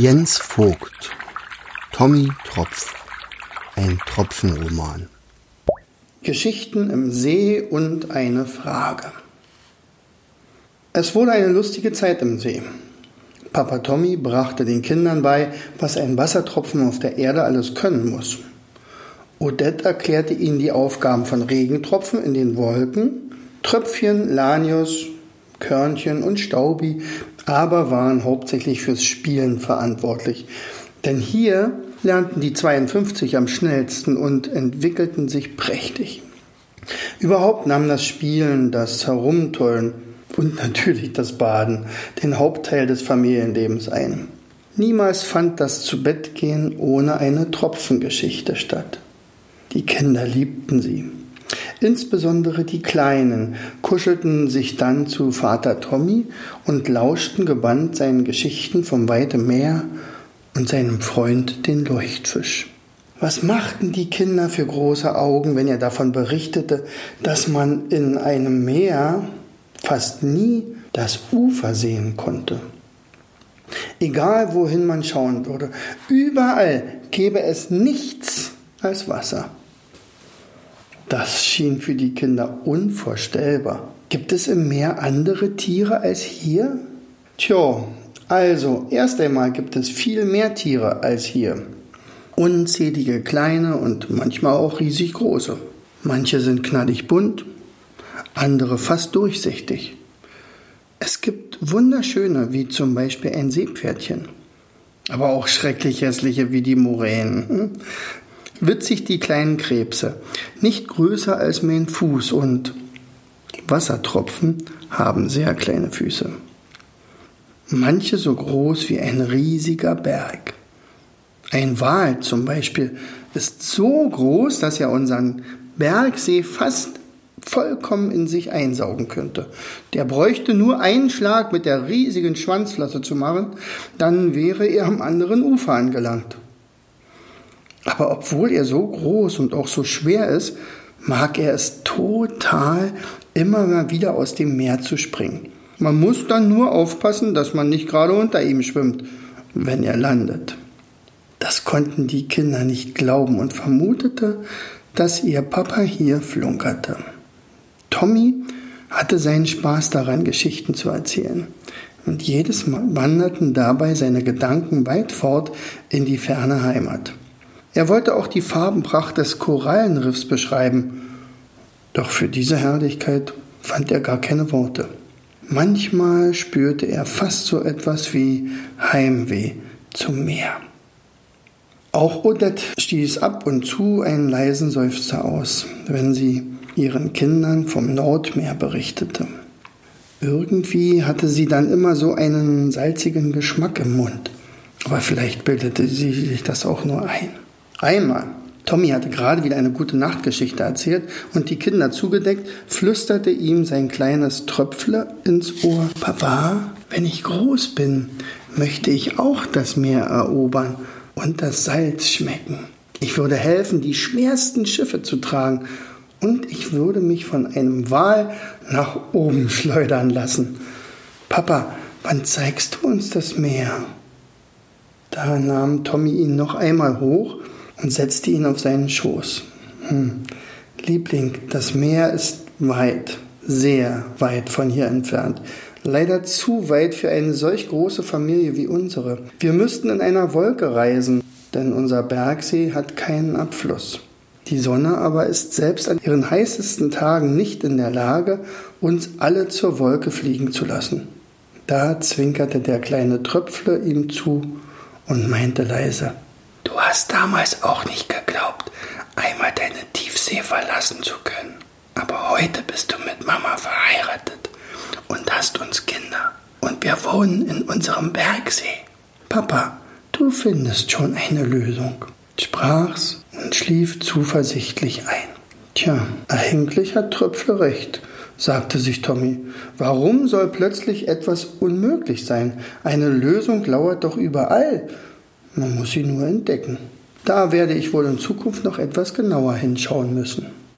Jens Vogt Tommy Tropf Ein Tropfenroman Geschichten im See und eine Frage Es wurde eine lustige Zeit im See. Papa Tommy brachte den Kindern bei, was ein Wassertropfen auf der Erde alles können muss. Odette erklärte ihnen die Aufgaben von Regentropfen in den Wolken, Tröpfchen, Lanius, Körnchen und Staubi aber waren hauptsächlich fürs Spielen verantwortlich. Denn hier lernten die 52 am schnellsten und entwickelten sich prächtig. Überhaupt nahm das Spielen, das Herumtollen und natürlich das Baden den Hauptteil des Familienlebens ein. Niemals fand das Zubettgehen ohne eine Tropfengeschichte statt. Die Kinder liebten sie. Insbesondere die Kleinen kuschelten sich dann zu Vater Tommy und lauschten gebannt seinen Geschichten vom weiten Meer und seinem Freund den Leuchtfisch. Was machten die Kinder für große Augen, wenn er davon berichtete, dass man in einem Meer fast nie das Ufer sehen konnte. Egal wohin man schauen würde, überall gäbe es nichts als Wasser. Das schien für die Kinder unvorstellbar. Gibt es im Meer andere Tiere als hier? Tja, also erst einmal gibt es viel mehr Tiere als hier. Unzählige kleine und manchmal auch riesig große. Manche sind knallig bunt, andere fast durchsichtig. Es gibt wunderschöne, wie zum Beispiel ein Seepferdchen, aber auch schrecklich hässliche wie die Moränen. Witzig die kleinen Krebse, nicht größer als mein Fuß und Wassertropfen haben sehr kleine Füße. Manche so groß wie ein riesiger Berg. Ein Wal zum Beispiel ist so groß, dass er unseren Bergsee fast vollkommen in sich einsaugen könnte. Der bräuchte nur einen Schlag mit der riesigen Schwanzflosse zu machen, dann wäre er am anderen Ufer angelangt. Aber obwohl er so groß und auch so schwer ist, mag er es total, immer mal wieder aus dem Meer zu springen. Man muss dann nur aufpassen, dass man nicht gerade unter ihm schwimmt, wenn er landet. Das konnten die Kinder nicht glauben und vermutete, dass ihr Papa hier flunkerte. Tommy hatte seinen Spaß daran, Geschichten zu erzählen. Und jedes Mal wanderten dabei seine Gedanken weit fort in die ferne Heimat. Er wollte auch die Farbenpracht des Korallenriffs beschreiben, doch für diese Herrlichkeit fand er gar keine Worte. Manchmal spürte er fast so etwas wie Heimweh zum Meer. Auch Odette stieß ab und zu einen leisen Seufzer aus, wenn sie ihren Kindern vom Nordmeer berichtete. Irgendwie hatte sie dann immer so einen salzigen Geschmack im Mund, aber vielleicht bildete sie sich das auch nur ein. Einmal, Tommy hatte gerade wieder eine gute Nachtgeschichte erzählt und die Kinder zugedeckt, flüsterte ihm sein kleines Tröpfle ins Ohr. Papa, wenn ich groß bin, möchte ich auch das Meer erobern und das Salz schmecken. Ich würde helfen, die schwersten Schiffe zu tragen und ich würde mich von einem Wal nach oben schleudern lassen. Papa, wann zeigst du uns das Meer? Da nahm Tommy ihn noch einmal hoch und setzte ihn auf seinen Schoß. Hm. Liebling, das Meer ist weit, sehr weit von hier entfernt. Leider zu weit für eine solch große Familie wie unsere. Wir müssten in einer Wolke reisen, denn unser Bergsee hat keinen Abfluss. Die Sonne aber ist selbst an ihren heißesten Tagen nicht in der Lage, uns alle zur Wolke fliegen zu lassen. Da zwinkerte der kleine Tröpfle ihm zu und meinte leise, Du hast damals auch nicht geglaubt, einmal deine Tiefsee verlassen zu können. Aber heute bist du mit Mama verheiratet und hast uns Kinder. Und wir wohnen in unserem Bergsee. Papa, du findest schon eine Lösung, sprach's und schlief zuversichtlich ein. Tja, eigentlich hat Tröpfle recht, sagte sich Tommy. Warum soll plötzlich etwas unmöglich sein? Eine Lösung lauert doch überall. Man muss sie nur entdecken. Da werde ich wohl in Zukunft noch etwas genauer hinschauen müssen.